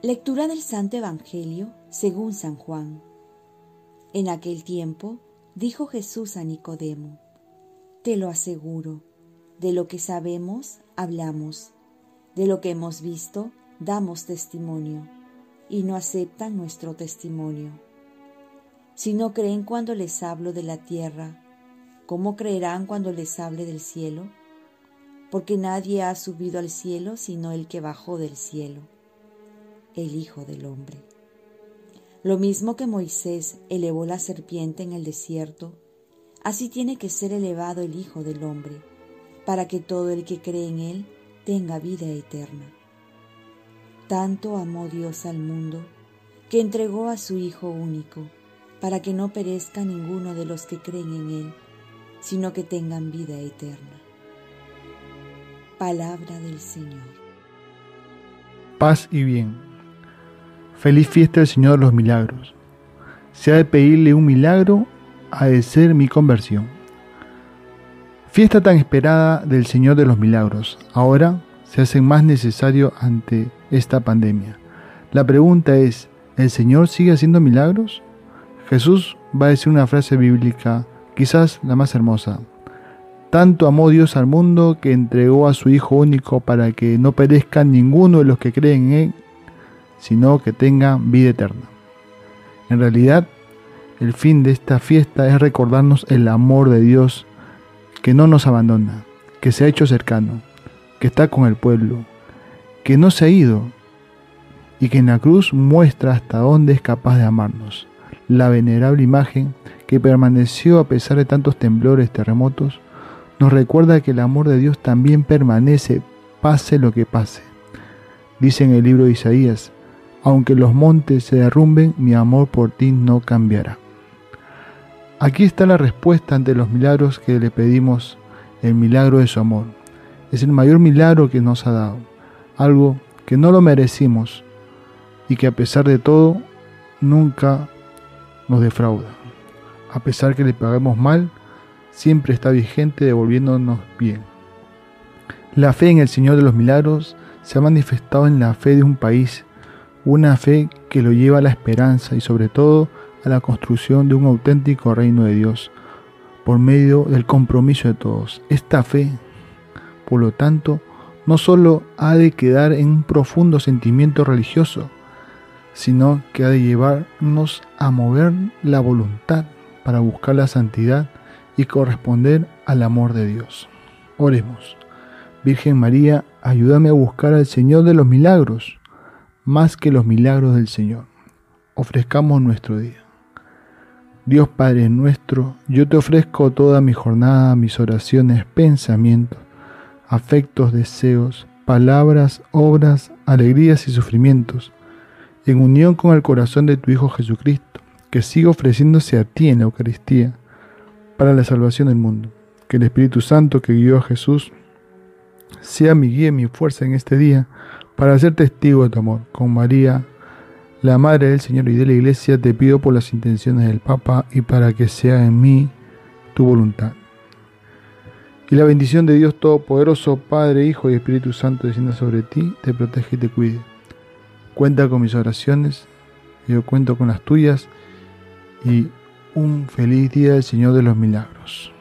Lectura del Santo Evangelio según San Juan. En aquel tiempo dijo Jesús a Nicodemo, Te lo aseguro, de lo que sabemos hablamos, de lo que hemos visto damos testimonio, y no aceptan nuestro testimonio. Si no creen cuando les hablo de la tierra, ¿cómo creerán cuando les hable del cielo? Porque nadie ha subido al cielo sino el que bajó del cielo el Hijo del Hombre. Lo mismo que Moisés elevó la serpiente en el desierto, así tiene que ser elevado el Hijo del Hombre, para que todo el que cree en Él tenga vida eterna. Tanto amó Dios al mundo, que entregó a su Hijo único, para que no perezca ninguno de los que creen en Él, sino que tengan vida eterna. Palabra del Señor. Paz y bien. Feliz fiesta del Señor de los milagros. Si ha de pedirle un milagro, ha de ser mi conversión. Fiesta tan esperada del Señor de los milagros. Ahora se hace más necesario ante esta pandemia. La pregunta es, ¿el Señor sigue haciendo milagros? Jesús va a decir una frase bíblica, quizás la más hermosa. Tanto amó Dios al mundo que entregó a su Hijo único para que no perezca ninguno de los que creen en Él, sino que tengan vida eterna. En realidad, el fin de esta fiesta es recordarnos el amor de Dios que no nos abandona, que se ha hecho cercano, que está con el pueblo, que no se ha ido y que en la cruz muestra hasta dónde es capaz de amarnos. La venerable imagen que permaneció a pesar de tantos temblores, terremotos, nos recuerda que el amor de Dios también permanece, pase lo que pase. Dice en el libro de Isaías, aunque los montes se derrumben, mi amor por ti no cambiará. Aquí está la respuesta ante los milagros que le pedimos, el milagro de su amor. Es el mayor milagro que nos ha dado, algo que no lo merecimos y que a pesar de todo nunca nos defrauda. A pesar que le paguemos mal, siempre está vigente devolviéndonos bien. La fe en el Señor de los Milagros se ha manifestado en la fe de un país una fe que lo lleva a la esperanza y sobre todo a la construcción de un auténtico reino de Dios por medio del compromiso de todos. Esta fe, por lo tanto, no solo ha de quedar en un profundo sentimiento religioso, sino que ha de llevarnos a mover la voluntad para buscar la santidad y corresponder al amor de Dios. Oremos. Virgen María, ayúdame a buscar al Señor de los milagros más que los milagros del Señor. Ofrezcamos nuestro día. Dios Padre nuestro, yo te ofrezco toda mi jornada, mis oraciones, pensamientos, afectos, deseos, palabras, obras, alegrías y sufrimientos, en unión con el corazón de tu Hijo Jesucristo, que sigue ofreciéndose a ti en la Eucaristía para la salvación del mundo. Que el Espíritu Santo que guió a Jesús sea mi guía y mi fuerza en este día para ser testigo de tu amor. Con María, la Madre del Señor y de la Iglesia, te pido por las intenciones del Papa y para que sea en mí tu voluntad. Y la bendición de Dios Todopoderoso, Padre, Hijo y Espíritu Santo, descienda sobre ti, te protege y te cuide. Cuenta con mis oraciones, yo cuento con las tuyas y un feliz día del Señor de los Milagros.